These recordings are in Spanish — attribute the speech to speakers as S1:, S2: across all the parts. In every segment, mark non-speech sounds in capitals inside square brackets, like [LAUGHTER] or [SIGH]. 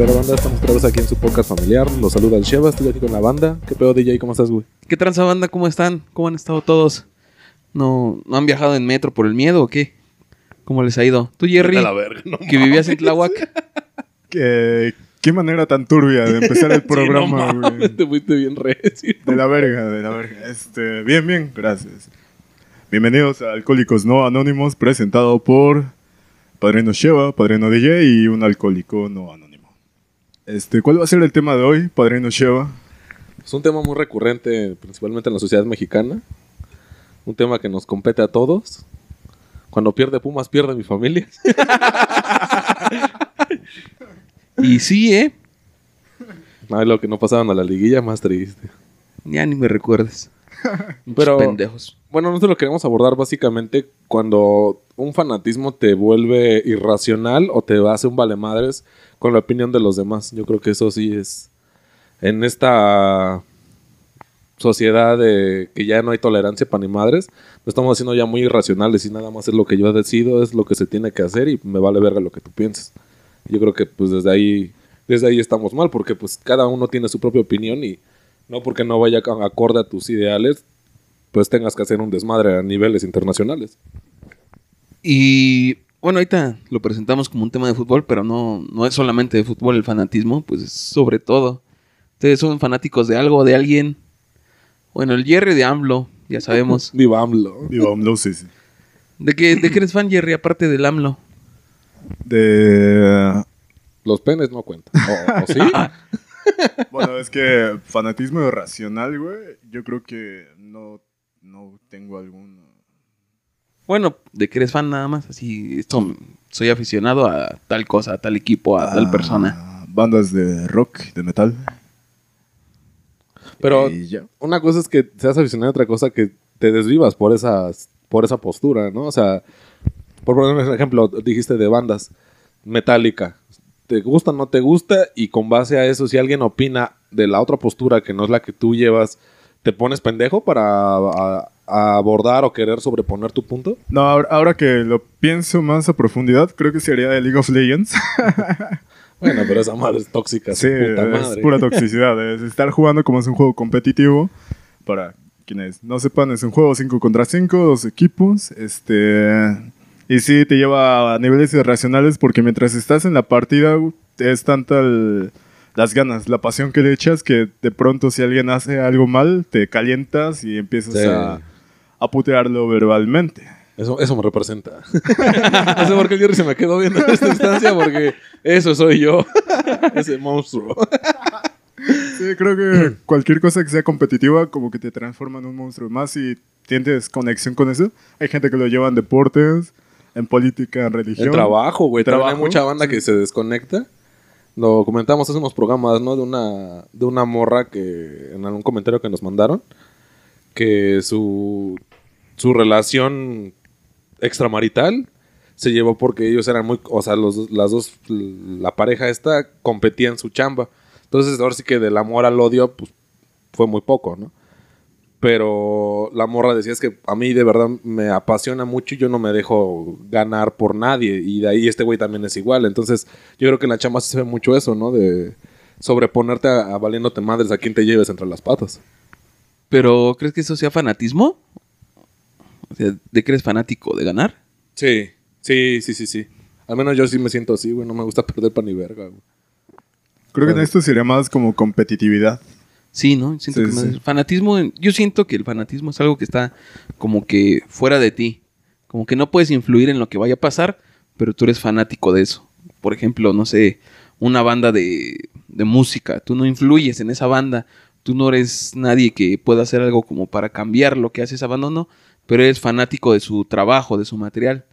S1: Pero banda, estamos otra vez aquí en su podcast familiar. Los saluda el Sheva, estoy aquí con la banda. ¿Qué pedo DJ? ¿Cómo estás, güey?
S2: ¿Qué tranza banda? ¿Cómo están? ¿Cómo han estado todos? ¿No, ¿No han viajado en metro por el miedo o qué? ¿Cómo les ha ido? Tú, Jerry,
S1: A la verga, no
S2: que vivías en Tláhuac. [LAUGHS]
S3: Qué, qué manera tan turbia de empezar el programa, [LAUGHS]
S1: Sí, no mames, te fuiste bien recio.
S3: De la verga, de la verga. Este, bien, bien, gracias. Bienvenidos a Alcohólicos No Anónimos, presentado por Padrino Sheva, Padrino DJ y un alcohólico no anónimo. Este, ¿cuál va a ser el tema de hoy, Padrino Sheva?
S1: Es un tema muy recurrente, principalmente en la sociedad mexicana. Un tema que nos compete a todos. Cuando pierde Pumas, pierde mi familia. [LAUGHS]
S2: Y sí, ¿eh?
S1: Ay, lo que no pasaban a la liguilla, más triste.
S2: Ya ni me recuerdes. [LAUGHS]
S1: Pero-
S2: Pendejos.
S1: Bueno, nosotros lo queremos abordar básicamente cuando un fanatismo te vuelve irracional o te hace un vale madres con la opinión de los demás. Yo creo que eso sí es en esta sociedad de que ya no hay tolerancia para ni madres, nos estamos haciendo ya muy irracionales y nada más es lo que yo decido, es lo que se tiene que hacer y me vale verga lo que tú pienses. Yo creo que pues desde ahí desde ahí estamos mal porque pues cada uno tiene su propia opinión y no porque no vaya ac- acorde a tus ideales pues tengas que hacer un desmadre a niveles internacionales.
S2: Y bueno, ahorita lo presentamos como un tema de fútbol, pero no, no es solamente de fútbol el fanatismo, pues es sobre todo. Ustedes son fanáticos de algo, de alguien. Bueno, el Jerry de AMLO, ya sabemos. [LAUGHS]
S1: Viva AMLO.
S3: Digo, no sé si-
S2: ¿De qué, ¿De qué eres fan, Jerry, aparte del AMLO?
S3: De...
S1: Los penes no cuentan. ¿O, o sí? [LAUGHS]
S3: Bueno, es que fanatismo irracional, güey, yo creo que no, no tengo alguno.
S2: Bueno, de que eres fan nada más, así, esto, soy aficionado a tal cosa, a tal equipo, a tal
S3: Ah,
S2: persona.
S3: Bandas de rock, de metal.
S1: Pero una cosa es que seas aficionado, otra cosa que te desvivas por esas, por esa postura, ¿no? O sea, por poner un ejemplo, dijiste de bandas, Metallica. ¿Te gusta o no te gusta? Y con base a eso, si alguien opina de la otra postura que no es la que tú llevas, ¿te pones pendejo para a- a abordar o querer sobreponer tu punto?
S3: No, ahora, que lo pienso más a profundidad, creo que sería de League of Legends. [LAUGHS]
S1: Bueno, pero esa madre es tóxica,
S3: sí,
S1: puta
S3: es pura toxicidad. Es estar jugando como es un juego competitivo. Para quienes no sepan, es un juego 5 contra 5, dos equipos. Este. Y sí, te lleva a niveles irracionales porque mientras estás en la partida, es tanta el- las ganas, la pasión que le echas que de pronto si alguien hace algo mal, te calientas y empiezas
S1: Sí.
S3: a, a putearlo verbalmente.
S1: Eso, eso me representa. [LAUGHS] no sé por qué el Jerry se me quedó viendo en esta instancia, porque eso soy yo. [LAUGHS] Ese monstruo.
S3: Sí, creo que cualquier cosa que sea competitiva como que te transforma en un monstruo. Más si tienes conexión con eso. Hay gente que lo lleva en deportes, en política, en religión.
S1: El trabajo, güey. También hay
S3: Trabajo,
S1: mucha banda que se desconecta. Lo comentamos hace unos programas, ¿no? De una, de una morra que, en algún comentario que nos mandaron, que su, su relación extramarital se llevó porque ellos eran muy, o sea, los, las dos, la pareja esta competía en su chamba. Entonces, ahora sí que del amor al odio, pues fue muy poco, ¿no? Pero la morra decía es que a mí de verdad me apasiona mucho y yo no me dejo ganar por nadie. Y de ahí este güey también es igual. Entonces, yo creo que en la chamba se ve mucho eso, ¿no? De sobreponerte a, a valiéndote madres a quien te lleves entre las patas.
S2: Pero, ¿crees que eso sea fanatismo? O sea, ¿de que eres fanático? ¿De ganar?
S1: Sí, sí, sí, sí, sí. Al menos yo sí me siento así, güey. No me gusta [LAUGHS] perder pan ni verga, güey.
S3: Creo que en esto sería más como competitividad.
S2: Sí, ¿no? Siento
S3: Sí,
S2: que
S3: sí.
S2: Fanatismo, yo siento que el fanatismo es algo que está como que fuera de ti. Como que no puedes influir en lo que vaya a pasar, pero tú eres fanático de eso. Por ejemplo, no sé, una banda de, de música. Tú no influyes en esa banda. Tú no eres nadie que pueda hacer algo como para cambiar lo que hace esa banda, no. Pero eres fanático de su trabajo, de su material.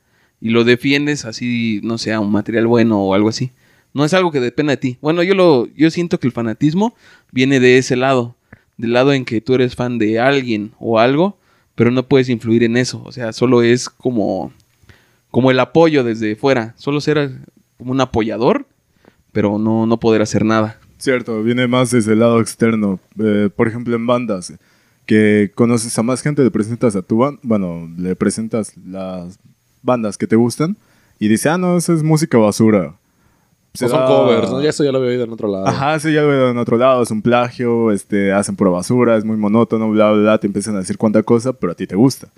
S2: Y lo defiendes así, no sé, a un material bueno o algo así. No es algo que dependa de ti. Bueno, yo lo, yo siento que el fanatismo viene de ese lado, del lado en que tú eres fan de alguien o algo, pero no puedes influir en eso. O sea, solo es como, como el apoyo desde fuera. Solo ser como un apoyador, pero no, no poder hacer nada.
S3: Cierto, viene más desde el lado externo. Eh, por ejemplo, en bandas. que conoces a más gente, le presentas a tu banda, bueno, le presentas las bandas que te gustan y dice, ah, no, eso es música basura.
S1: O son covers, ¿no? Ya eso ya lo había oído en otro lado.
S3: Ajá, sí, ya lo veo en otro lado, es un plagio, este, hacen pura basura, es muy monótono, bla, bla, bla, te empiezan a decir cuánta cosa, pero a ti te gusta.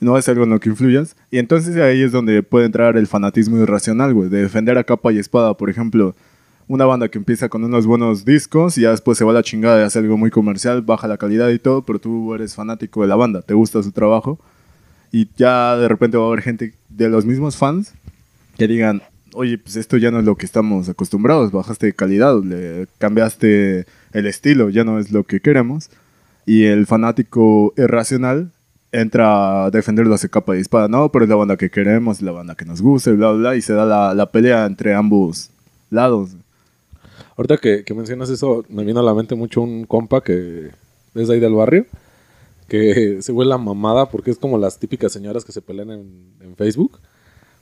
S3: No es algo en lo que influyas. Y entonces ahí es donde puede entrar el fanatismo irracional, güey, de defender a capa y espada. Por ejemplo, una banda que empieza con unos buenos discos y ya después se va a la chingada y hace algo muy comercial, baja la calidad y todo, pero tú eres fanático de la banda, te gusta su trabajo. Y ya de repente va a haber gente de los mismos fans que digan, oye, pues esto ya no es lo que estamos acostumbrados, bajaste de calidad, le cambiaste el estilo, ya no es lo que queremos. Y el fanático irracional entra a defenderlo hacia capa y espada, no, pero es la banda que queremos, la banda que nos gusta, bla, bla, bla, y se da la, la pelea entre ambos lados.
S1: Ahorita que, que mencionas eso, me vino a la mente mucho un compa que es de ahí del barrio, que [LAUGHS] se huele la mamada porque es como las típicas señoras que se pelean en, en Facebook.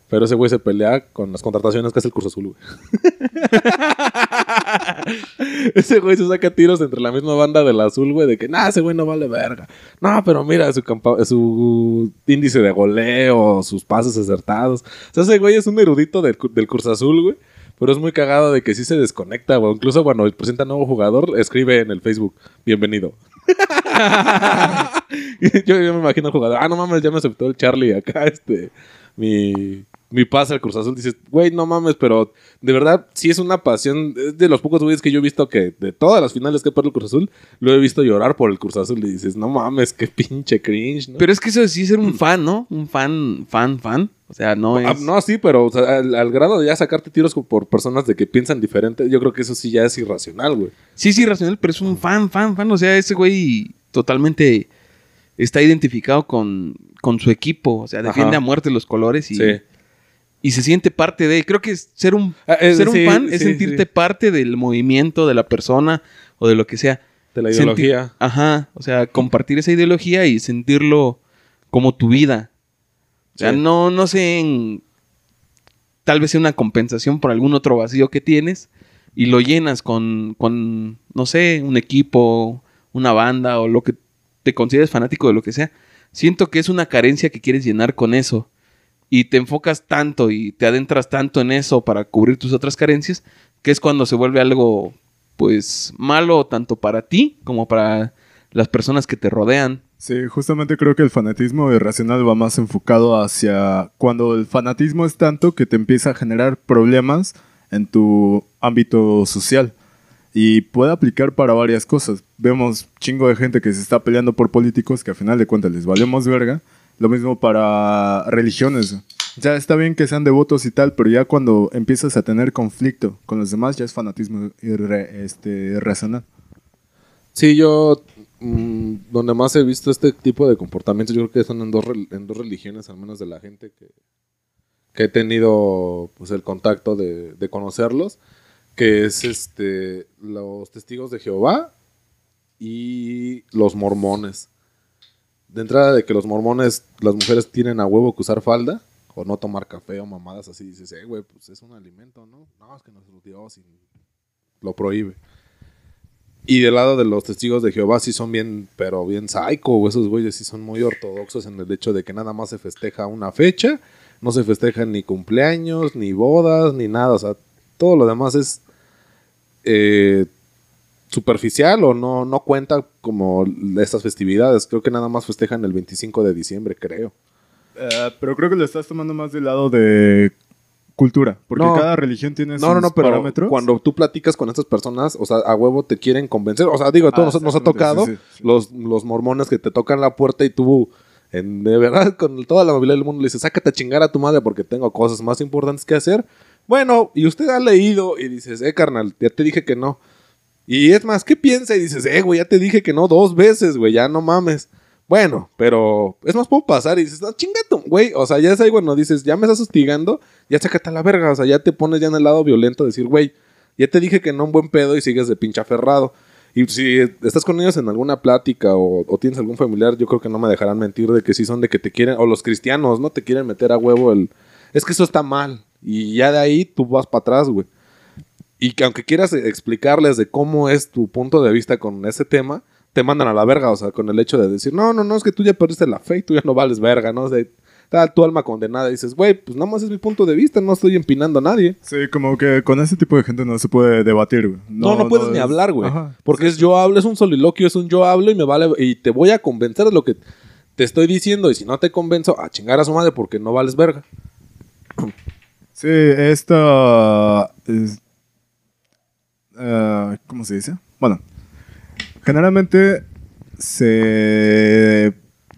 S1: Pero ese güey se pelea con las contrataciones que hace el Curso Azul, güey. [LAUGHS] ese güey se saca tiros entre la misma banda del Azul, güey, de que, nah, ese güey no vale verga. No, pero mira su, índice de goleo, sus pases acertados. O sea, ese güey es un erudito del, del Curso Azul, güey. Pero es muy cagado de que sí se desconecta, güey. Incluso cuando presenta nuevo jugador, escribe en el Facebook, bienvenido. [LAUGHS] yo, yo me imagino al jugador, ah, no mames, ya me aceptó el Charlie acá, este, mi, mi pase al Cruz Azul. Dices, güey, no mames, pero de verdad sí es una pasión. Es de los pocos güeyes que yo he visto que de todas las finales que he perdido el Cruz Azul, lo he visto llorar por el Cruz Azul. Y dices, no mames, qué pinche cringe, ¿no?
S2: Pero es que eso sí es ser un fan, ¿no? Un fan, fan, fan. O sea, no es...
S1: Ah, no, sí, pero o sea, al, al grado de ya sacarte tiros por personas de que piensan diferente, yo creo que eso sí ya es irracional, güey.
S2: Sí, sí, racional, pero es un fan, fan, fan. O sea, ese güey totalmente está identificado con, con su equipo. O sea, defiende
S1: Ajá.
S2: a muerte los colores y,
S1: Sí.
S2: Y se siente parte de. Creo que ser un,
S1: Ah, es-
S2: ser un
S1: sí,
S2: fan es sentirte
S1: sí.
S2: parte del movimiento, de la persona o de lo que sea.
S1: De la
S2: Sentir-
S1: ideología.
S2: ajá. O sea, compartir esa ideología y sentirlo como tu vida. O sea, no, no sé en- Tal vez sea una compensación por algún otro vacío que tienes y lo llenas con, con, no sé, un equipo, una banda o lo que te consideres fanático de lo que sea. Siento que es una carencia que quieres llenar con eso y te enfocas tanto y te adentras tanto en eso para cubrir tus otras carencias que es cuando se vuelve algo pues malo tanto para ti como para las personas que te rodean.
S3: Sí, justamente creo que el fanatismo irracional va más enfocado hacia cuando el fanatismo es tanto que te empieza a generar problemas en tu ámbito social. Y puede aplicar para varias cosas. Vemos chingo de gente que se está peleando por políticos que a final de cuentas les valemos verga. Lo mismo para religiones. Sea, está bien que sean devotos y tal, pero ya cuando empiezas a tener conflicto con los demás ya es fanatismo irre- este, irracional.
S1: Sí, yo mm, donde más he visto este tipo de comportamientos, yo creo que son en dos, en dos religiones, al menos de la gente que, que he tenido pues el contacto de, de conocerlos, que es este los testigos de Jehová y los mormones. De entrada de que los mormones, las mujeres tienen a huevo que usar falda o no tomar café o mamadas así, dices, eh, güey, pues es un alimento, ¿no? No, es que nuestro Dios lo prohíbe. Y del lado de los testigos de Jehová sí son bien, pero bien psycho, esos güeyes sí son muy ortodoxos en el hecho de que nada más se festeja una fecha, no se festejan ni cumpleaños, ni bodas, ni nada, o sea, todo lo demás es eh, superficial o no, no cuenta como estas festividades. Creo que nada más festejan el 25 de diciembre, creo.
S3: Eh, pero creo que lo estás tomando más del lado de cultura, porque
S1: No.
S3: cada religión tiene
S1: No, no,
S3: sus
S1: no, pero
S3: parámetros.
S1: cuando tú platicas con estas personas, o sea, a huevo te quieren convencer. O sea, digo, a todos
S3: Ah,
S1: nos, nos ha tocado
S3: sí, sí, sí.
S1: Los, los mormones que te tocan la puerta y tú, en, de verdad, [LAUGHS] con toda la movilidad del mundo, le dices, sácate a chingar a tu madre porque tengo cosas más importantes que hacer. Bueno, y usted ha leído y dices, eh, carnal, ya te dije que no. Y es más, ¿qué piensa? Y dices, eh, güey, ya te dije que no dos veces, güey, ya no mames. Bueno, pero es más, puedo pasar y dices, no, chingato, güey. O sea, ya es ahí, bueno, dices, ya me estás hostigando, ya sácate a la verga. O sea, ya te pones ya en el lado violento de decir, güey, ya te dije que no un buen pedo y sigues de pinche aferrado. Y si estás con ellos en alguna plática o, o tienes algún familiar, yo creo que no me dejarán mentir de que sí son de que te quieren, o los cristianos, ¿no? Te quieren meter a huevo el... Es que eso está mal. Y ya de ahí tú vas para atrás, güey. Y que aunque quieras explicarles de cómo es tu punto de vista con ese tema, te mandan a la verga, o sea, con el hecho de decir, no, no, no, es que tú ya perdiste la fe y tú ya no vales verga, ¿no? O sea, está tu alma condenada y dices, güey, pues nada más es mi punto de vista, no estoy empinando a nadie.
S3: Sí, como que con ese tipo de gente no se puede debatir, güey.
S1: No, no, puedes ni
S3: es-
S1: hablar, güey.
S3: Ajá.
S1: Porque es yo hablo, es un soliloquio, es un yo hablo y me vale, y te voy a convencer de lo que te estoy diciendo. Y si no te convenzo, a chingar a su madre porque no vales verga.
S3: Sí, esta. es- eh, ¿Cómo se dice? Bueno, generalmente se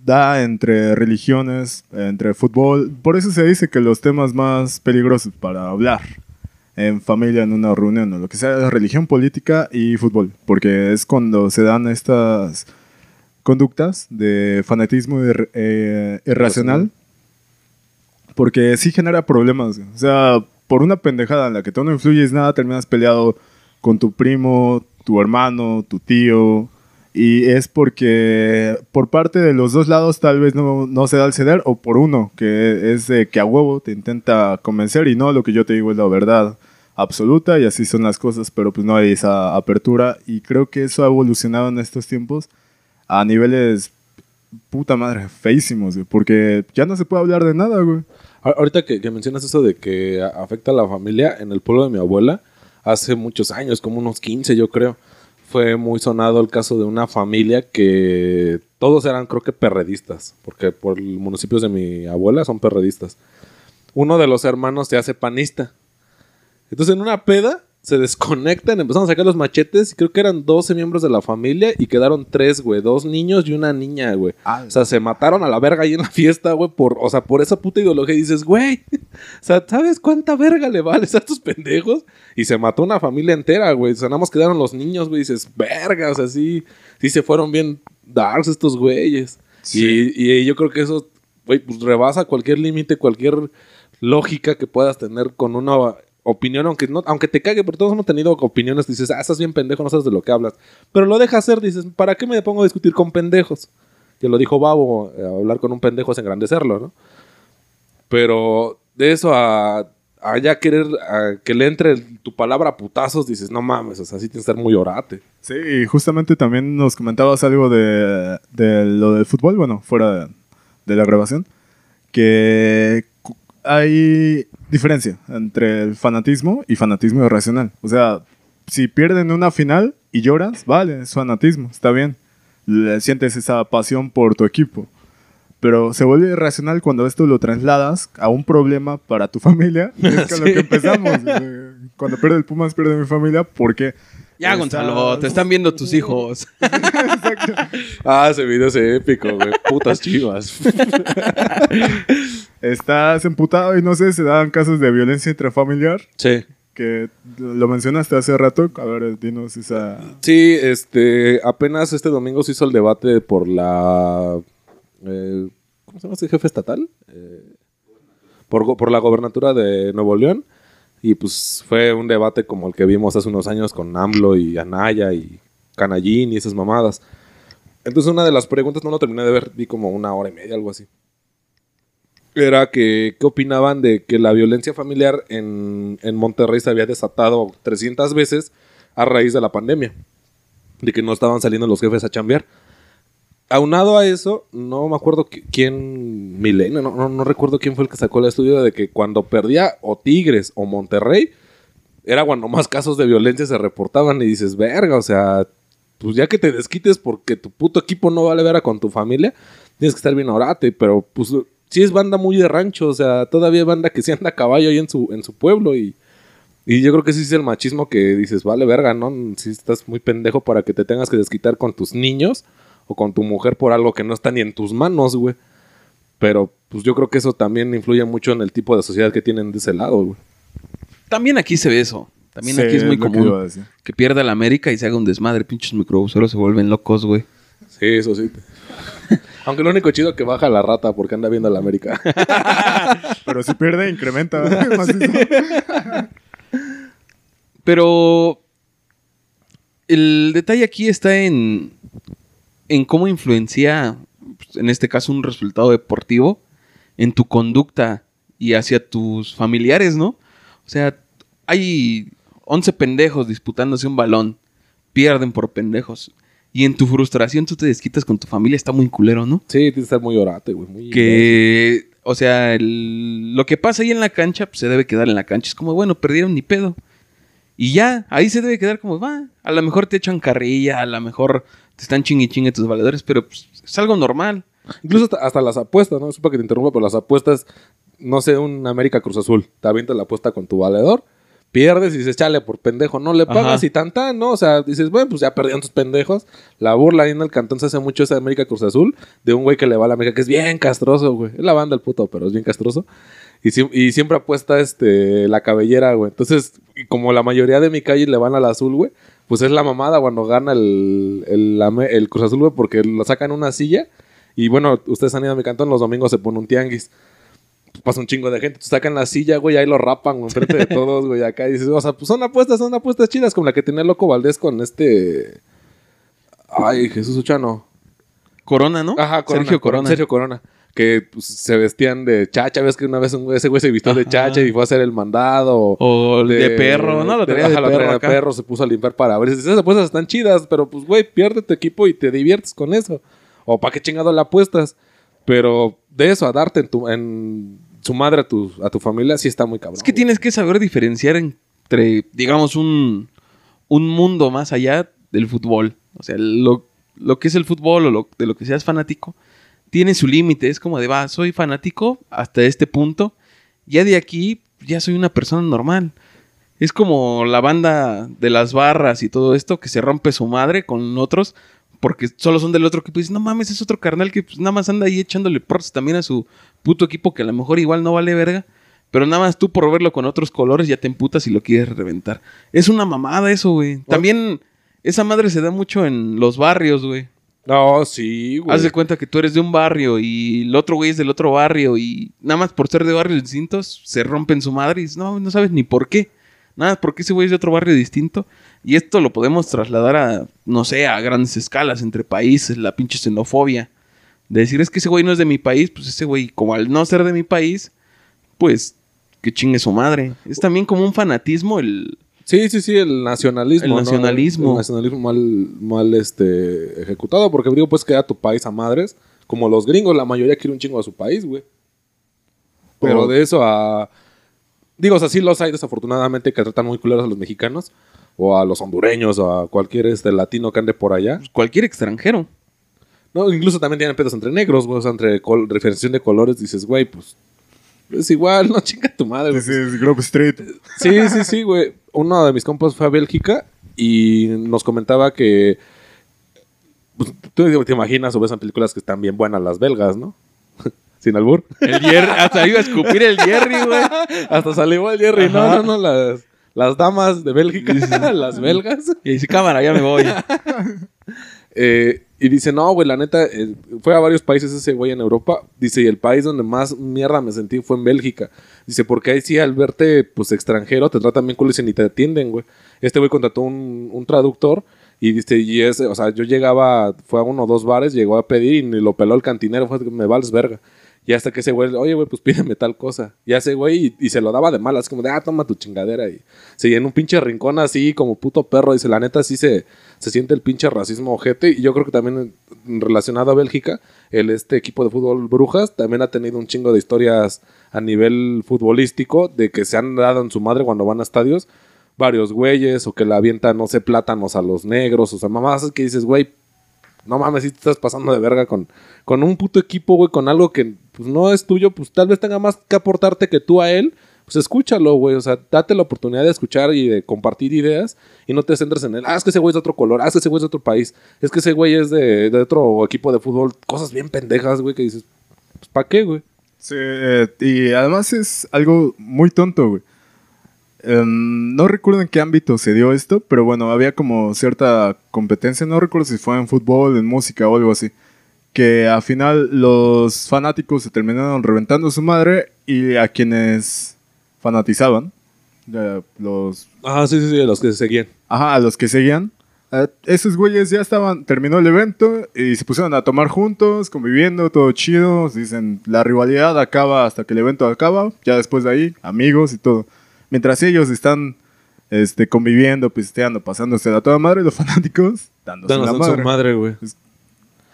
S3: da entre religiones, entre fútbol. Por eso se dice que los temas más peligrosos para hablar en familia, en una reunión o lo que sea, es religión, política y fútbol. Porque es cuando se dan estas conductas de fanatismo ir- eh, irracional porque sí genera problemas. O sea, por una pendejada en la que tú no influyes nada, terminas peleado con tu primo, tu hermano, tu tío. Y es porque por parte de los dos lados tal vez no, no se da el ceder, o por uno, que es de que a huevo te intenta convencer y no, lo que yo te digo es la verdad absoluta y así son las cosas, pero pues no hay esa apertura y creo que eso ha evolucionado en estos tiempos a niveles puta madre, feísimos, porque ya no se puede hablar de nada, güey.
S1: Ahorita que, mencionas eso de que afecta a la familia, en el pueblo de mi abuela, hace muchos años, como unos 15 yo creo, fue muy sonado el caso de una familia que todos eran creo que perredistas, porque por municipios de mi abuela son perredistas. Uno de los hermanos se hace panista. Entonces en una peda se desconectan, empezaron a sacar los machetes y creo que eran 12 miembros de la familia y quedaron tres, güey, dos niños y una niña, güey. O sea, se mataron a la verga ahí en la fiesta, güey, por, o sea, por esa puta ideología. Y dices, güey, [LAUGHS] o sea, ¿sabes cuánta verga le vales a estos pendejos? Y se mató una familia entera, güey. O sea, nada más quedaron los niños, güey. Y dices, verga, o sea, sí, sí se fueron bien darks estos güeyes.
S3: Sí.
S1: Y, y yo creo que eso, güey, pues rebasa cualquier límite, cualquier lógica que puedas tener con una opinión, aunque no, aunque te cague, pero todos hemos tenido opiniones, dices, ah, estás bien pendejo, no sabes de lo que hablas. Pero lo dejas hacer, dices, ¿para qué me pongo a discutir con pendejos? Que lo dijo Babo, eh, hablar con un pendejo es engrandecerlo, ¿no? Pero de eso a, a ya querer que le entre tu palabra a putazos, dices, no mames, o sea, tienes que ser muy orate.
S3: Sí, y justamente también nos comentabas algo de, de lo del fútbol, bueno, fuera de, de la grabación, que hay diferencia entre el fanatismo y fanatismo irracional. O sea, si pierden una final y lloras, vale, es fanatismo, está bien. Le sientes esa pasión por tu equipo. Pero se vuelve irracional cuando esto lo trasladas a un problema para tu [LAUGHS] familia. y Es con lo
S1: Sí.
S3: que empezamos. Cuando pierde el Pumas, pierde mi familia porque...
S2: Ya, Gonzalo, te están viendo tus hijos. [LAUGHS]
S3: Exacto.
S1: Ah, ese video es épico, güey. Putas chivas. [LAUGHS]
S3: Estás emputado y no sé, se dan casos de violencia intrafamiliar
S1: sí.
S3: que lo mencionaste hace rato. A ver, dinos esa...
S1: Sí, este, apenas este domingo se hizo el debate por la, eh, ¿cómo se llama este jefe estatal? Eh, por, por la gobernatura de Nuevo León. Y pues fue un debate como el que vimos hace unos años con AMLO y Anaya y Canallín y esas mamadas. Entonces una de las preguntas no lo terminé de ver, vi como una hora y media, algo así. Era que, ¿qué opinaban de que la violencia familiar en, en Monterrey se había desatado 300 veces a raíz de la pandemia? De que no estaban saliendo los jefes a chambear. Aunado a eso, no me acuerdo qui- quién, Milenio, no, no, no recuerdo quién fue el que sacó el estudio de que cuando perdía o Tigres o Monterrey, era cuando más casos de violencia se reportaban y dices, verga, o sea, pues ya que te desquites porque tu puto equipo no vale vera con tu familia, tienes que estar bien orate, pero pues sí es banda muy de rancho, o sea, todavía hay banda que sí anda a caballo ahí en su, en su pueblo y, y yo creo que sí es el machismo que dices, vale verga, ¿no? Si estás muy pendejo para que te tengas que desquitar con tus niños o con tu mujer por algo que no está ni en tus manos, güey. Pero pues yo creo que eso también influye mucho en el tipo de sociedad que tienen de ese lado, güey.
S2: También aquí se ve eso. También
S3: Sí,
S2: aquí es muy
S3: que
S2: común
S3: decir.
S2: que pierda la América y se haga un desmadre. Pinches microbuseros se vuelven locos, güey.
S1: Sí, eso sí. Aunque lo único chido que baja la rata porque anda viendo a la América. [LAUGHS]
S3: Pero si pierde, incrementa. [LAUGHS]
S2: Pero el detalle aquí está en, en cómo influencia, pues, en este caso, un resultado deportivo en tu conducta y hacia tus familiares, ¿no? O sea, hay 11 pendejos disputándose un balón, pierden por pendejos. Y en tu frustración tú te desquitas con tu familia, está muy culero, ¿no?
S1: Sí, tiene que estar muy orate, güey. Muy
S2: Que, o sea, el- lo que pasa ahí en la cancha pues, se debe quedar en la cancha. Es como, bueno, perdieron ni pedo. Y ya, ahí se debe quedar como, va, a lo mejor te echan carrilla, a lo mejor te están chingue chingue tus valedores, pero pues, es algo normal.
S1: Incluso hasta, hasta las apuestas, ¿no? Supa que te interrumpa, pero las apuestas, no sé, un América Cruz Azul, te avientas la apuesta con tu valedor, pierdes y dices, chale, por pendejo, no le pagas
S2: Ajá.
S1: y tan tan, ¿no? O sea, dices, bueno, pues ya perdieron tus pendejos. La burla ahí en el cantón se hace mucho esa América Cruz Azul, de un güey que le va a la América, que es bien castroso, güey. Es la banda el puto, pero es bien castroso. Y, siem- y siempre apuesta este, la cabellera, güey. Entonces, y como la mayoría de mi calle le van al azul, güey, pues es la mamada cuando gana el, el, el Cruz Azul, güey, porque lo sacan en una silla. Y bueno, ustedes han ido a mi cantón, los domingos se pone un tianguis. Pasa un chingo de gente. Sacan la silla, güey, ahí lo rapan, güey, enfrente de [LAUGHS] todos, güey, acá. Y dices, o sea, pues son apuestas, son apuestas chidas, como la que tenía el Loco Valdés con este. Ay, Jesús Uchano.
S2: Corona, ¿no?
S1: Ajá, Corona,
S2: Sergio Corona.
S1: Sergio Corona. Que pues, se vestían de chacha. Ves que una vez un güey- ese güey se vistió de chacha y fue a hacer el mandado. o-
S2: de, perro, ¿no? Lo traía de,
S1: ajá,
S2: perro
S1: traía de perro, se puso a limpiar para ver. Esas apuestas están chidas, pero pues, güey, pierde tu equipo y te diviertes con eso. O para qué chingado le apuestas. Pero de eso, a darte en, tu, en su madre a tu, a tu familia, sí está muy cabrón.
S2: Es que
S1: güey.
S2: tienes que saber diferenciar entre, digamos, un, un mundo más allá del fútbol. O sea, lo, lo que es el fútbol o lo, de lo que seas fanático, tiene su límite. Es como de, va, soy fanático hasta este punto. Ya de aquí, ya soy una persona normal. Es como la banda de las barras y todo esto que se rompe su madre con otros porque solo son del otro equipo. Y dices, no mames, es otro carnal que pues, nada más anda ahí echándole porras también a su puto equipo que a lo mejor igual no vale verga. Pero nada más tú por verlo con otros colores ya te emputas y lo quieres reventar. Es una mamada eso, güey. También esa madre se da mucho en los barrios, güey.
S1: No, sí, güey.
S2: Haz de cuenta que tú eres de un barrio y el otro güey es del otro barrio y nada más por ser de barrios distintos se rompen su madre y dices, no, no sabes ni por qué. Nada, porque ese güey es de otro barrio distinto. Y esto lo podemos trasladar a, no sé, a grandes escalas entre países, la pinche xenofobia. De decir, es que ese güey no es de mi país, pues ese güey, como al no ser de mi país, pues que chingue su madre. Es también como un fanatismo el...
S1: Sí, sí, sí, el nacionalismo.
S2: El
S1: ¿no?
S2: nacionalismo.
S1: El nacionalismo mal, mal este, ejecutado, porque digo, pues queda tu país a madres. Como los gringos, la mayoría quiere un chingo a su país, güey. Pero de eso a. Digo, o sea, sí los hay desafortunadamente que tratan muy culeros a los mexicanos, o a los hondureños, o a cualquier este latino que ande por allá.
S2: pues, cualquier extranjero.
S1: No, incluso también tienen pedos entre negros, güey, o sea, entre col- diferenciación de colores. Dices, güey, pues. Es igual, [LAUGHS] no chinga tu madre. güey.
S3: Es Grove Street.
S1: Sí, sí, sí, güey. Uno de mis compas fue a Bélgica y nos comentaba que. pues, tú te imaginas o ves en películas que están bien buenas las belgas, ¿no? Sin albur.
S2: El Jerry, hasta iba a escupir el Jerry, güey.
S1: Hasta salió el Jerry. No,
S2: Ajá.
S1: no, no, las, las damas de Bélgica, [LAUGHS] las belgas.
S2: Y dice, cámara, ya me voy. [LAUGHS]
S1: Eh, y dice, no, güey, la neta, eh, fue a varios países ese güey en Europa. Dice, y el país donde más mierda me sentí fue en Bélgica. Dice, porque ahí sí, al verte, pues, extranjero, te tratan bien cool y ni te atienden, güey. Este güey contrató un, un traductor y dice, y ese, o sea, yo llegaba, fue a uno o dos bares, llegó a pedir y lo peló el cantinero, fue, me vales verga. Y hasta que ese güey, oye, güey, pues pídeme tal cosa. Y ese güey, y, se lo daba de malas, como de, ah, toma tu chingadera. Y sí, en un pinche rincón así, como puto perro. Dice, la neta, sí se, se siente el pinche racismo ojete. Y yo creo que también eh, relacionado a Bélgica, el este equipo de fútbol Brujas también ha tenido un chingo de historias a nivel futbolístico de que se han dado en su madre cuando van a estadios varios güeyes o que le avientan, no sé, plátanos a los negros. O sea, mamás que dices, güey, no mames, si te estás pasando de verga con, con un puto equipo, güey, con algo que pues, no es tuyo, pues tal vez tenga más que aportarte que tú a él. Pues escúchalo, güey. O sea, date la oportunidad de escuchar y de compartir ideas y no te centres en él. Ah, es que ese güey es de otro color. Ah, es que ese güey es de otro país. Es que ese güey es de, otro equipo de fútbol. Cosas bien pendejas, güey, que dices, pues ¿para qué, güey?
S3: Sí, eh, y además es algo muy tonto, güey. Em, no recuerdo en qué ámbito se dio esto, pero bueno, había como cierta competencia, no recuerdo si fue en fútbol, en música o algo así, que al final los fanáticos se terminaron reventando su madre y a quienes fanatizaban, eh, los
S1: Ah, sí, sí, sí, los que se seguían.
S3: Ajá, a los que seguían. eh, esos güeyes ya estaban, terminó el evento y se pusieron a tomar juntos, conviviendo, todo chido. Dicen, la rivalidad acaba hasta que el evento acaba. Ya después de ahí, amigos y todo. Mientras ellos están este, conviviendo, pisteando, pasándose a toda madre, los [LAUGHS] fanáticos dándose
S1: Danos
S3: la madre.
S1: su madre, güey.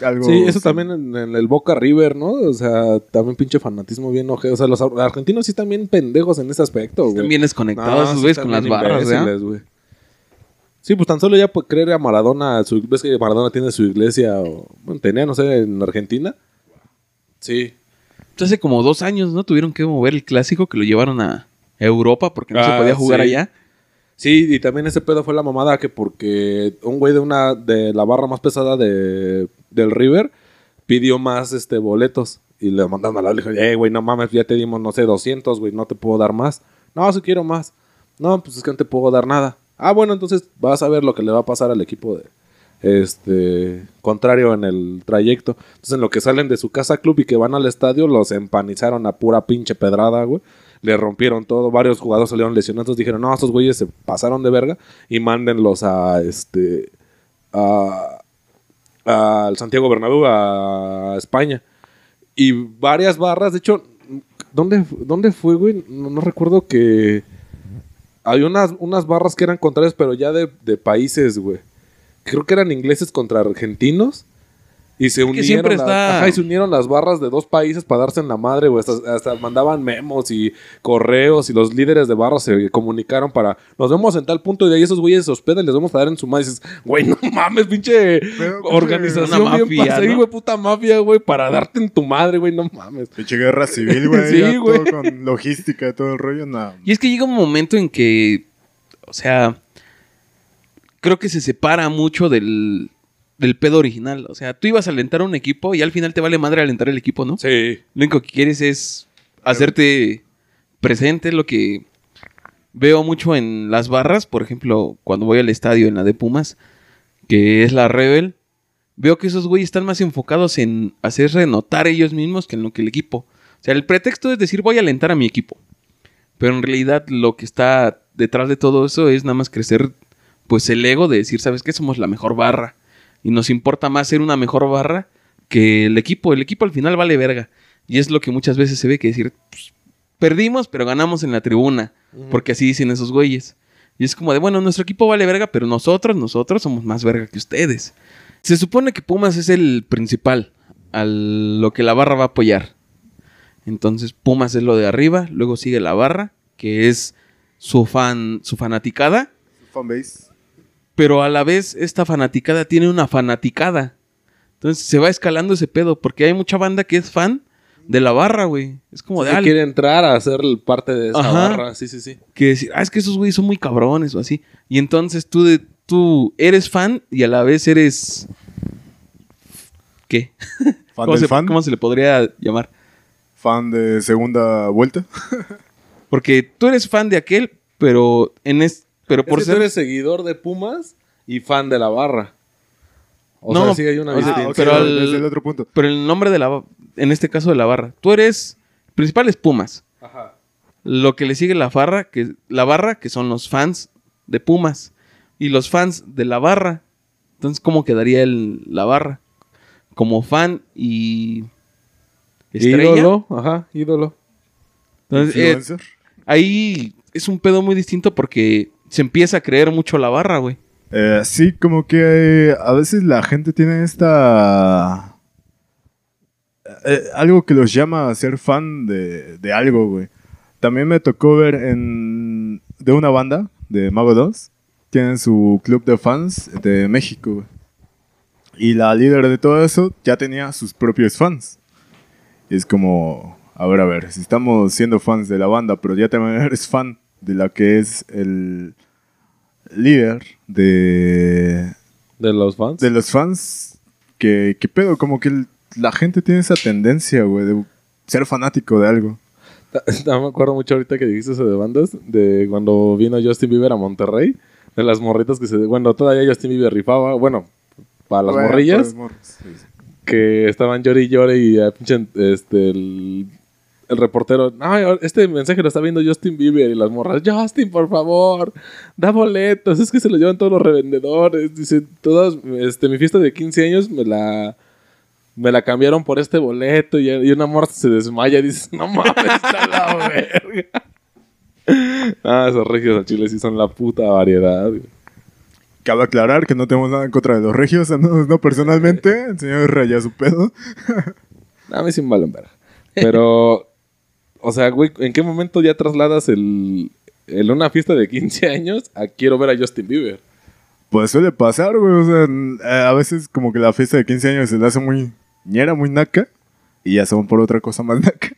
S3: Algo
S1: Sí, eso también en, en el Boca River, ¿no? O sea, también pinche fanatismo bien ojeo. O sea, los ar- argentinos sí están bien pendejos en ese aspecto, güey.
S2: Están bien desconectados
S1: No, sí están
S2: con las barras,
S1: güey. Sí, pues tan solo ya por creer a Maradona, su, ves que Maradona tiene su iglesia, o, bueno, tenía, no sé, en Argentina. Sí.
S2: Entonces, hace como dos años, ¿no? Tuvieron que mover el clásico que lo llevaron a Europa porque no se
S1: Ah,
S2: podía jugar
S1: sí.
S2: allá.
S1: Sí, y también ese pedo fue la mamada que porque un güey de una de la barra más pesada de, del River pidió más este boletos y le mandaron a la le dijo, "Eh, güey, no mames, ya te dimos no sé 200, güey, no te puedo dar más." No, si quiero más. No, pues es que no te puedo dar nada. Ah, bueno, entonces vas a ver lo que le va a pasar al equipo de este contrario en el trayecto. Entonces, en lo que salen de su casa club y que van al estadio, los empanizaron a pura pinche pedrada, güey. Le rompieron todo, varios jugadores salieron lesionados, dijeron, "No, estos güeyes se pasaron de verga y mándenlos a este a al Santiago Bernabéu a España." Y varias barras, de hecho, ¿dónde, dónde fue, güey? No, recuerdo que hay unas, unas barras que eran contrarias, pero ya de, de países, güey. Creo que eran ingleses contra argentinos. Y se unieron,
S2: siempre
S1: las-
S2: está-
S1: ajá, y se unieron las barras de dos países para darse en la madre, güey. Hasta, hasta mandaban memos y correos y los líderes de barras se comunicaron para nos vemos en tal punto y de ahí esos güeyes se hospedan y les vamos a dar en su madre. Y dices, güey, no mames, pinche
S3: Pero,
S1: organización
S2: una
S1: bien
S2: mafia, ¿no?
S1: güey, puta mafia, güey, para darte en tu madre, güey, no mames.
S3: Pinche guerra civil, güey. [LAUGHS]
S1: Sí, güey.
S3: todo Con logística y todo el rollo, no.
S2: Y es que llega un momento en que, o sea, creo que se separa mucho del, del pedo original. O sea, tú ibas a alentar a un equipo y al final te vale madre alentar el equipo, ¿no?
S1: Sí.
S2: Lo único que quieres es hacerte presente, lo que veo mucho en las barras, por ejemplo, cuando voy al estadio en la de Pumas, que es la Rebel, veo que esos güeyes están más enfocados en hacer renotar ellos mismos que en lo que el equipo. O sea, el pretexto es decir, voy a alentar a mi equipo. Pero en realidad lo que está detrás de todo eso es nada más crecer pues el ego de decir, ¿sabes qué? Somos la mejor barra. Y nos importa más ser una mejor barra que el equipo. El equipo al final vale verga. Y es lo que muchas veces se ve que decir, pues, perdimos, pero ganamos en la tribuna. Porque así dicen esos güeyes. Y es como de, bueno, nuestro equipo vale verga, pero nosotros, nosotros somos más verga que ustedes. Se supone que Pumas es el principal, a lo que la barra va a apoyar. Entonces Pumas es lo de arriba, luego sigue la barra, que es su fan, su fanaticada,
S3: Fanbase.
S2: Pero a la vez esta fanaticada tiene una fanaticada. Entonces se va escalando ese pedo, porque hay mucha banda que es fan de la barra, güey. Es como de,
S1: que
S2: ah,
S1: quiere entrar a ser parte de esa
S2: Ajá.
S1: barra. Sí, sí, sí.
S2: que decir, ah, es que esos güeyes son muy cabrones o así. Y entonces tú, de, tú eres fan y a la vez eres... ¿Qué? [LAUGHS]
S3: Fan
S2: ¿Cómo,
S3: del
S2: se,
S3: fan.
S2: cómo se le podría llamar?
S3: Fan de segunda vuelta. [LAUGHS]
S2: Porque tú eres fan de aquel, pero en es, pero
S1: Por
S2: por
S1: es que
S2: ser
S1: tú eres seguidor de Pumas y fan de la barra. O
S2: No,
S1: sea, sí hay una
S3: ok,
S2: pero al-
S3: desde el otro punto.
S2: pero el nombre de la en este caso de la barra. Tú eres principal es Pumas.
S1: Ajá.
S2: Lo que le sigue la barra, que la barra que son los fans de Pumas y los fans de la barra. Entonces, ¿cómo quedaría el, la barra? Como fan y estrella.
S1: Ídolo. Ajá, ídolo.
S2: Entonces, eh, ahí es un pedo muy distinto porque se empieza a creer mucho la barra, güey.
S3: Eh, sí, como que eh, a veces la gente tiene esta... eh, algo que los llama a ser fan de, de algo, güey. También me tocó ver en... de una banda, de Mago 2. Tienen su club de fans de México, güey. Y la líder de todo eso ya tenía sus propios fans. Y es como, a ver, a ver, si estamos siendo fans de la banda, pero ya también eres fan de la que es el líder de,
S1: De los fans.
S3: de los fans, que, que pedo, como que el- la gente tiene esa tendencia, güey, de ser fanático de algo.
S1: No [LAUGHS] me acuerdo mucho ahorita que dijiste eso de bandas, de cuando vino Justin Bieber a Monterrey, de las morritas que se... Bueno, todavía Justin Bieber rifaba, bueno, para las
S3: Bueno,
S1: morrillas,
S3: para sí, sí.
S1: que estaban llore y llore y pinche, este, el, el reportero, no, este mensaje lo está viendo Justin Bieber y las morras, Justin, por favor, da boletos, es que se lo llevan todos los revendedores, dice, todas, este, mi fiesta de 15 años me la... Me la cambiaron por este boleto y, y una morra se desmaya y dice, no mames, [LAUGHS] está la verga. [LAUGHS] Ah, esos regios al chile sí son la puta variedad, güey.
S3: Cabe aclarar que no tenemos nada en contra de los regios, no, no personalmente. El señor raya su pedo. [LAUGHS]
S1: A mí sí me valen verga. Pero, o sea, güey, ¿en qué momento ya trasladas el, el una fiesta de 15 [LAUGHS] años a quiero ver a Justin Bieber?
S3: Pues suele pasar, güey. O sea, eh, a veces como que la fiesta de 15 años se le hace muy ñera, muy naca. Y ya se van por otra cosa más [LAUGHS] naca.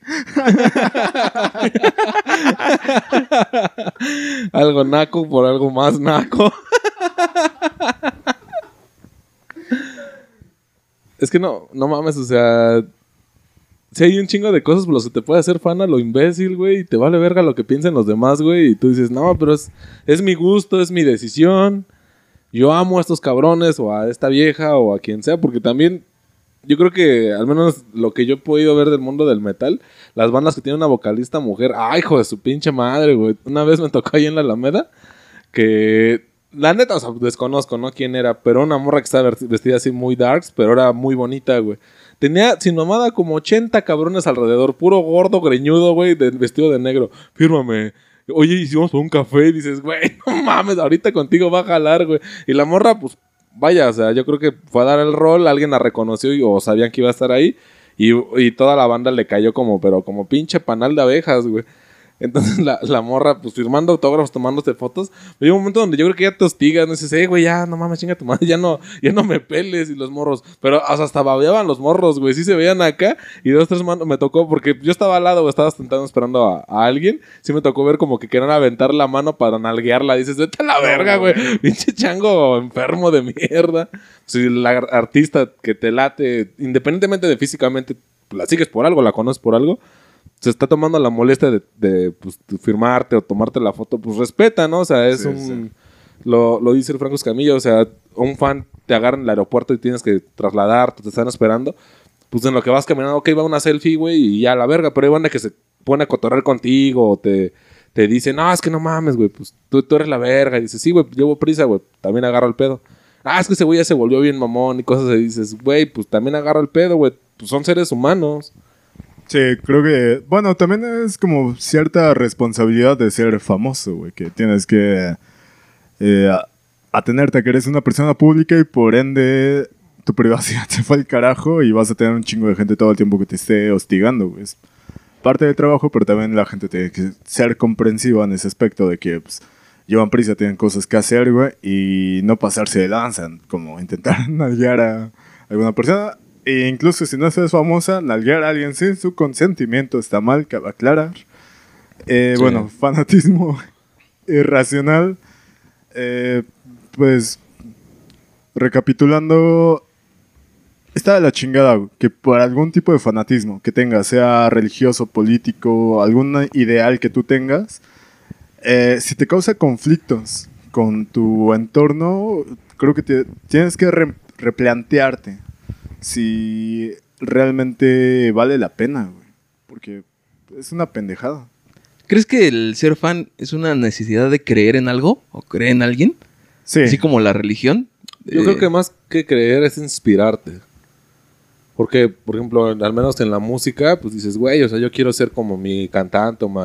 S3: [LAUGHS]
S1: Algo naco por algo más naco. es que no, no mames, o sea. Si hay un chingo de cosas por los que te puede hacer fan a lo imbécil, güey, y te vale verga lo que piensen los demás, güey, y tú dices, no, pero es, es mi gusto, es mi decisión. Yo amo a estos cabrones, o a esta vieja, o a quien sea, porque también yo creo que, al menos lo que yo he podido ver del mundo del metal, las bandas que tienen una vocalista mujer, ¡ay, hijo de su pinche madre, güey! Una vez me tocó ahí en la Alameda que, la neta, o desconozco, ¿no? Quién era, pero una morra que estaba vestida así muy darks, pero era muy bonita, güey. Tenía, sin mamada, como 80 cabrones alrededor, puro gordo, greñudo, güey, vestido de negro. Fírmame. Oye, hicimos un café y dices, güey, [LAUGHS] no mames, ahorita contigo va a jalar, güey. Y la morra, pues, vaya, o sea, yo creo que fue a dar el rol, alguien la reconoció y, o sabían que iba a estar ahí. Y, y toda la banda le cayó como, pero como pinche panal de abejas, güey. Entonces la, la morra, pues firmando autógrafos, tomándose fotos. Hay un momento donde yo creo que ya te hostigas, no dices, eh, güey, ya, no mames, chinga tu madre, ya no, ya no me peles y los morros. Pero o sea, hasta babeaban los morros, güey, sí se veían acá. Y dos, tres manos me tocó, porque yo estaba al lado, güey, estaba sentado esperando a, a alguien. Sí me tocó ver como que querían aventar la mano para nalguearla. Dices, vete a la verga, güey, pinche chango enfermo de mierda. Si la ar- artista que te late, independientemente de físicamente, la sigues por algo, la conoces por algo se está tomando la molestia de, de, pues, de firmarte o tomarte la foto, pues respeta, ¿no? O sea, es
S3: Sí,
S1: un...
S3: sí.
S1: Lo, lo dice el Franco Escamilla, o sea, un fan te agarra en el aeropuerto y tienes que trasladarte, te están esperando. Pues en lo que vas caminando, ok, va una selfie, güey, y ya la verga, pero hay banda que se pone a cotorrear contigo o te, te dice, no, es que no mames, güey, pues tú, tú eres la verga. Y dices, sí, güey, llevo prisa, güey, también agarro el pedo. Ah, es que ese güey ya se volvió bien mamón y cosas así. dices, güey, pues también agarra el pedo, güey, pues son seres humanos.
S3: Sí, creo que, bueno, también es como cierta responsabilidad de ser famoso, güey, que tienes que eh, atenerte a que eres una persona pública y por ende tu [LAUGHS] privacidad se fue al carajo y vas a tener un chingo de gente todo el tiempo que te esté hostigando, güey. Es parte del trabajo, pero también la gente tiene que ser comprensiva en ese aspecto de que, pues, llevan prisa, tienen cosas que hacer, güey, y no pasarse de lanza, como intentar [LAUGHS] nalguear a alguna persona. E incluso si no seas famosa, nalguear a alguien sin su consentimiento está mal, cabe aclarar. Eh,
S1: Sí.
S3: Bueno, [LAUGHS] fanatismo irracional. Eh, pues, recapitulando, está de la chingada que por algún tipo de fanatismo que tengas, sea religioso, político, algún ideal que tú tengas, eh, si te causa conflictos con tu entorno, creo que te- tienes que re- replantearte si realmente vale la pena, güey. Porque es una pendejada.
S2: ¿Crees que el ser fan es una necesidad de creer en algo o creer en alguien?
S3: Sí.
S2: Así como la religión.
S1: Yo
S2: Eh,
S1: creo que más que creer es inspirarte. Porque, por ejemplo, al menos en la música, pues dices, güey, o sea, yo quiero ser como mi cantante o mi,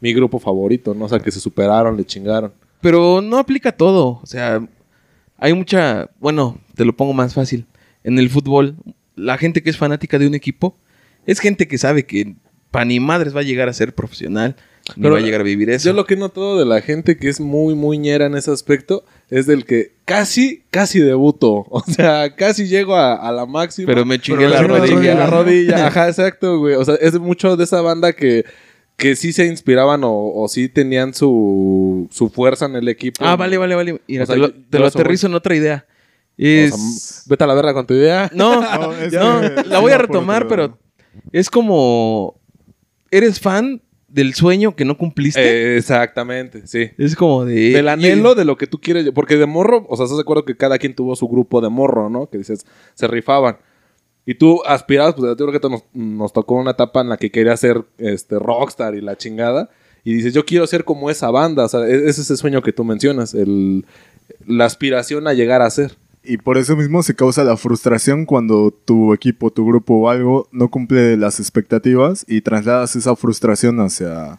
S1: mi grupo favorito, ¿no? O sea, que se superaron, le chingaron.
S2: Pero no aplica todo. O sea, hay mucha. Bueno, te lo pongo más fácil. En el fútbol, la gente que es fanática de un equipo es gente que sabe que para ni madres va a llegar a ser profesional, ni
S1: Pero
S2: va a llegar a vivir eso.
S1: Yo lo que he notado de la gente que es muy, muy ñera en ese aspecto es del que casi, casi debuto. [LAUGHS] O sea, casi llego a, a la máxima.
S2: Pero me chingué
S3: Pero
S2: la rodilla.
S1: La rodilla, [LAUGHS] ajá, exacto, güey. O sea, es mucho de esa banda que, que sí se inspiraban o, o sí tenían su, su fuerza en el equipo.
S2: Ah, vale, vale, vale. Mira,
S1: O sea,
S2: te lo, te aterrizo en otra idea.
S1: O
S2: Es...
S1: sea, vete a la verga con tu idea.
S2: No,
S3: No, [LAUGHS]
S2: no,
S3: es que-
S2: la voy a retomar, pero es como... Eres fan del sueño que no cumpliste.
S1: Eh, exactamente, sí.
S2: es como de...
S1: Del anhelo de lo que tú quieres. Porque de morro, o sea, estás de acuerdo que cada quien tuvo su grupo de morro, ¿no? Que dices, se rifaban. Y tú aspirabas, pues yo creo que nos, nos tocó una etapa en la que querías ser este, rockstar y la chingada. Y dices, yo quiero ser como esa banda. O sea, e- ese es ese sueño que tú mencionas. El, la aspiración a llegar a ser.
S3: Y por eso mismo se causa la frustración cuando tu equipo, tu grupo o algo no cumple las expectativas y trasladas esa frustración hacia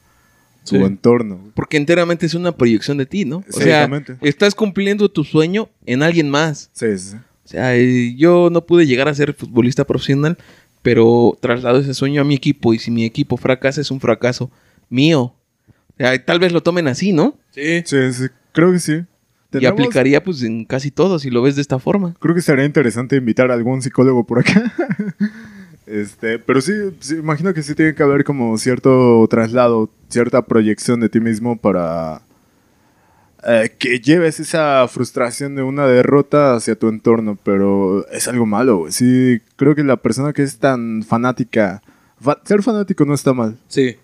S3: tu
S1: Sí.
S3: entorno.
S2: Porque enteramente es una proyección de ti, ¿no? O sea,
S3: Exactamente.
S2: estás cumpliendo tu sueño en alguien más.
S3: Sí, sí, sí.
S2: O sea, eh, yo no pude llegar a ser futbolista profesional, pero traslado ese sueño a mi equipo y si mi equipo fracasa es un fracaso mío. O sea, tal vez lo tomen así, ¿no?
S1: Sí.
S3: Sí, sí, creo que sí.
S2: Y aplicaría pues en casi todo si lo ves de esta forma.
S3: Creo que sería interesante invitar a algún psicólogo por acá. [LAUGHS] este, pero sí, sí, imagino que sí tiene que haber como cierto traslado, cierta proyección de ti mismo para eh, que lleves esa frustración de una derrota hacia tu entorno, pero es algo malo. Sí, creo que la persona que es tan fanática, fa- ser fanático no está mal.
S1: Sí.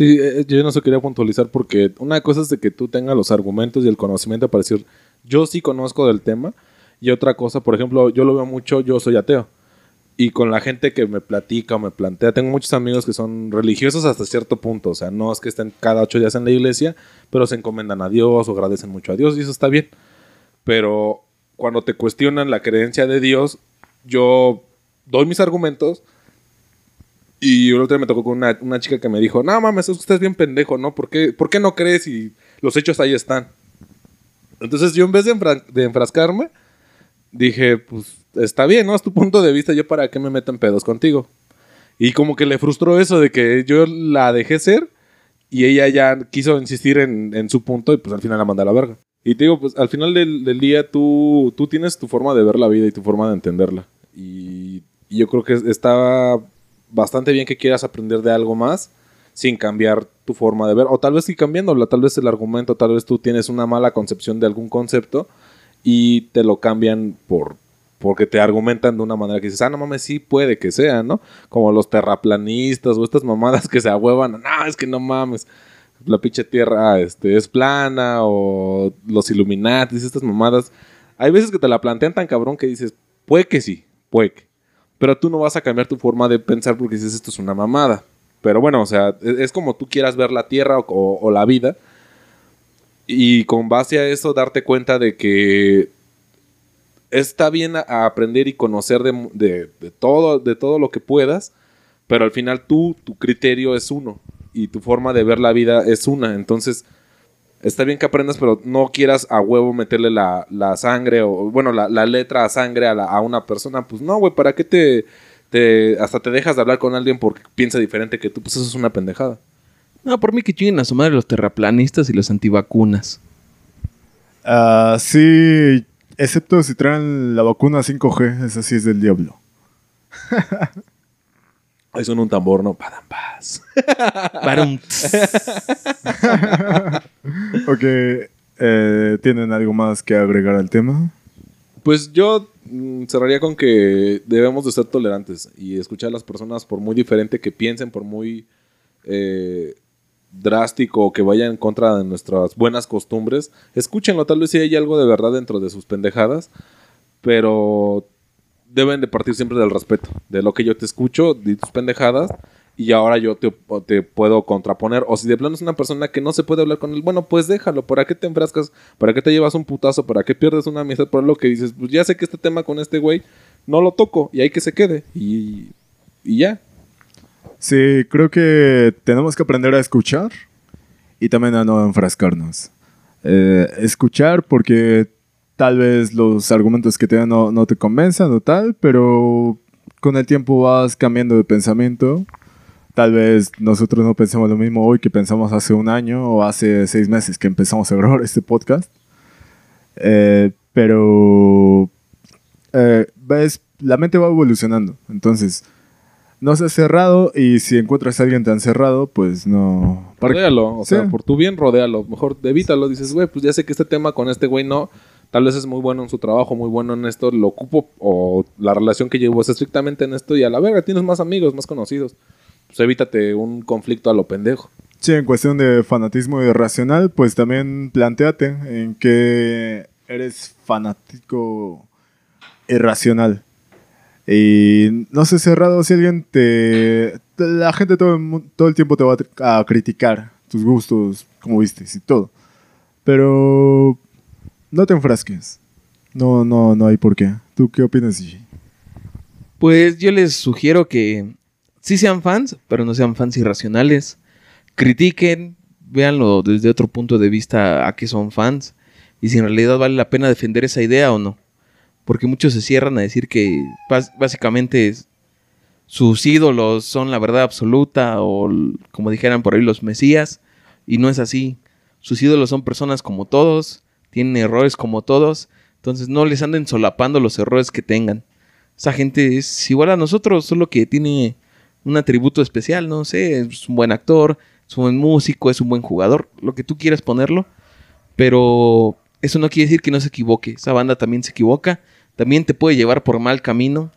S1: Sí, eh, yo no se quería puntualizar porque una cosa es de que tú tengas los argumentos y el conocimiento para decir, yo sí conozco del tema. Y otra cosa, por ejemplo, yo lo veo mucho, yo soy ateo. Y con la gente que me platica o me plantea, tengo muchos amigos que son religiosos hasta cierto punto. O sea, no es que estén cada ocho días en la iglesia, pero se encomendan a Dios o agradecen mucho a Dios y eso está bien. Pero cuando te cuestionan la creencia de Dios, yo doy mis argumentos y otro día me tocó con una, una chica que me dijo, no mames, usted es bien pendejo, ¿no? ¿Por qué, ¿Por qué no crees y los hechos ahí están? Entonces yo en vez de, enfra- de enfrascarme, dije, pues está bien, ¿no? Es tu punto de vista, yo para qué me meto en pedos contigo. Y como que le frustró eso de que yo la dejé ser y ella ya quiso insistir en, en su punto y pues al final la mandé a la verga. Y te digo, pues al final del, del día tú, tú tienes tu forma de ver la vida y tu forma de entenderla. Y, y yo creo que está bastante bien que quieras aprender de algo más sin cambiar tu forma de ver. O tal vez sí cambiándola, tal vez el argumento, tal vez tú tienes una mala concepción de algún concepto y te lo cambian por porque te argumentan de una manera que dices, ah, no mames, sí puede que sea, ¿no? Como los terraplanistas o estas mamadas que se ahuevan, no, es que no mames, la pinche tierra este, es plana o los Illuminatis, estas mamadas. Hay veces que te la plantean tan cabrón que dices, puede que sí, puede que. Pero tú no vas a cambiar tu forma de pensar porque dices, esto es una mamada. Pero bueno, o sea, es, es como tú quieras ver la tierra o, la vida. Y con base a eso darte cuenta de que está bien a, aprender y conocer de todo, de todo lo que puedas, pero al final tú, tu criterio es uno y tu forma de ver la vida es una. Entonces, está bien que aprendas, pero no quieras a huevo meterle la, la sangre o, bueno, la, la letra a sangre a, la- a una persona. Pues no, güey, ¿para qué te, te, hasta te dejas de hablar con alguien porque piensa diferente que tú? Pues eso es una pendejada.
S2: No, por mí que chinguen a su madre los terraplanistas y los antivacunas.
S3: Ah, sí, excepto si traen la vacuna 5G, esa sí es del diablo. [LAUGHS]
S1: Ahí suena un tambor, ¿no? Padam, paz.
S2: Para un...
S3: Ok, eh, ¿tienen algo más que agregar al tema?
S1: Pues yo mm, cerraría con que debemos de ser tolerantes y escuchar a las personas por muy diferente que piensen, por muy eh, drástico o que vaya en contra de nuestras buenas costumbres. Escúchenlo, tal vez si hay algo de verdad dentro de sus pendejadas, pero deben de partir siempre del respeto, de lo que yo te escucho, de tus pendejadas, y ahora yo te, puedo contraponer. O si de plano es una persona que no se puede hablar con él, bueno, pues déjalo. ¿Para qué te enfrascas? ¿Para qué te llevas un putazo? ¿Para qué pierdes una amistad por lo que dices? Pues ya sé que este tema con este güey no lo toco y hay que se quede. Y, y ya.
S3: Sí, creo que tenemos que aprender a escuchar y también a no enfrascarnos. Eh, escuchar porque tal vez los argumentos que te dan no, no te convenzan o tal, pero con el tiempo vas cambiando de pensamiento. Tal vez nosotros no pensemos lo mismo hoy que pensamos hace un año o hace seis meses que empezamos a grabar este podcast. Eh, pero eh, ves, la mente va evolucionando. Entonces, no seas cerrado y si encuentras a alguien tan cerrado, pues no.
S1: Rodéalo. O
S3: Sí.
S1: sea, por tu bien, rodéalo. Mejor evítalo. Dices, güey, pues ya sé que este tema con este güey no. Tal vez es muy bueno en su trabajo, muy bueno en esto, lo ocupo, o la relación que llevo es estrictamente en esto, y a la verga tienes más amigos, más conocidos. Pues evítate un conflicto a lo pendejo.
S3: Sí, en cuestión de fanatismo irracional, pues también planteate en que eres fanático irracional. Y no sé cerrado si alguien te... La gente todo el, todo el tiempo te va a a criticar tus gustos, como viste, y todo. Pero no te enfrasques. No, no, no hay por qué. ¿Tú qué opinas, Gigi?
S2: Pues yo les sugiero que sí sean fans, pero no sean fans irracionales. Critiquen, véanlo desde otro punto de vista a que son fans y si en realidad vale la pena defender esa idea o no. Porque muchos se cierran a decir que básicamente sus ídolos son la verdad absoluta o como dijeran por ahí los mesías y no es así. Sus ídolos son personas como todos, tienen errores como todos, entonces no les anden solapando los errores que tengan. Esa gente es igual a nosotros, solo que tiene un atributo especial, no sé, es un buen actor, es un buen músico, es un buen jugador, lo que tú quieras ponerlo, pero eso no quiere decir que no se equivoque. Esa banda también se equivoca, también te puede llevar por mal camino.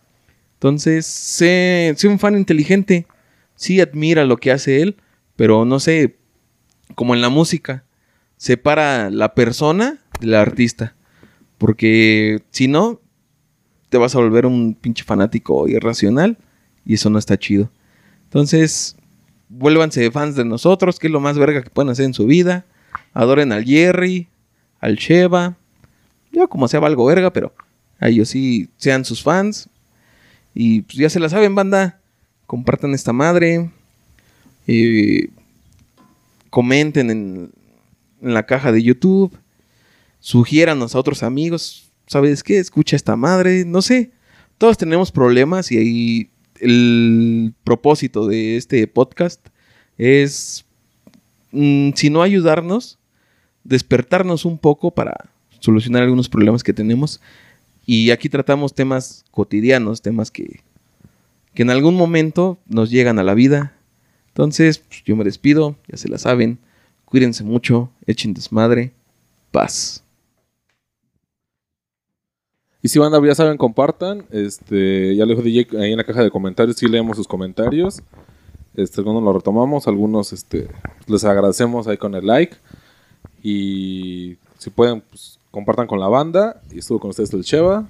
S2: Entonces, sé, sé un fan inteligente, sí admira lo que hace él, pero no sé, como en la música, separa la persona del artista, porque si no, te vas a volver un pinche fanático irracional y eso no está chido. Entonces, vuélvanse fans de nosotros, que es lo más verga que pueden hacer en su vida. Adoren al Jerry, al Sheva. Yo como sea valgo verga, pero a ellos sí sean sus fans. Y pues ya se la saben, banda. Compartan esta madre. Eh, comenten en, en la caja de YouTube. Sugiéranos a otros amigos. ¿Sabes qué? Escucha esta madre. No sé. Todos tenemos problemas y el propósito de este podcast es, mm, si no ayudarnos, despertarnos un poco para solucionar algunos problemas que tenemos. Y aquí tratamos temas cotidianos, temas que, que en algún momento nos llegan a la vida. Entonces, pues, yo me despido, ya se la saben. Cuídense mucho, echen desmadre. Paz.
S1: Y si banda, ya saben, compartan. Este, ya lo dijo DJ ahí en la caja de comentarios, sí leemos sus comentarios. Este, algunos lo retomamos, algunos este, les agradecemos ahí con el like. Y si pueden, pues, compartan con la banda. Y estuvo con ustedes el Cheva.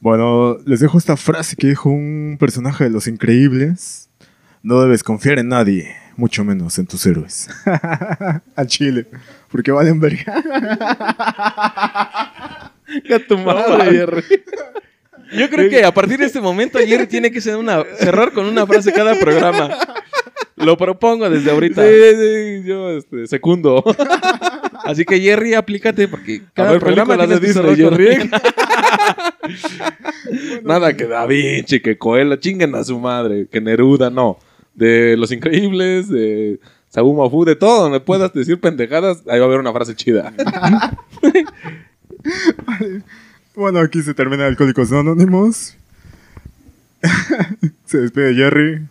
S3: Bueno, les dejo esta frase que dijo un personaje de Los Increíbles. No debes confiar en nadie, mucho menos en tus héroes. [LAUGHS] Al chile, porque valen verga. [LAUGHS] [LAUGHS]
S2: A tu madre, Jerry. Yo creo que a partir de este momento Jerry tiene que ser una, cerrar con una frase cada programa. Lo propongo desde ahorita.
S1: Sí, sí, yo este, secundo. [LAUGHS]
S2: Así que Jerry, aplícate porque
S1: A
S2: cada
S1: ver,
S2: programa
S1: de Disney, Jerry. [LAUGHS] Nada que Da Vinci, que Coelho, chinguen a su madre, que Neruda, no. De Los Increíbles, de Sabu Mafu, de todo donde puedas decir pendejadas, ahí va a haber una frase chida. [LAUGHS]
S3: Bueno, aquí se termina Alcohólicos Anónimos. [LAUGHS] se despide Jerry.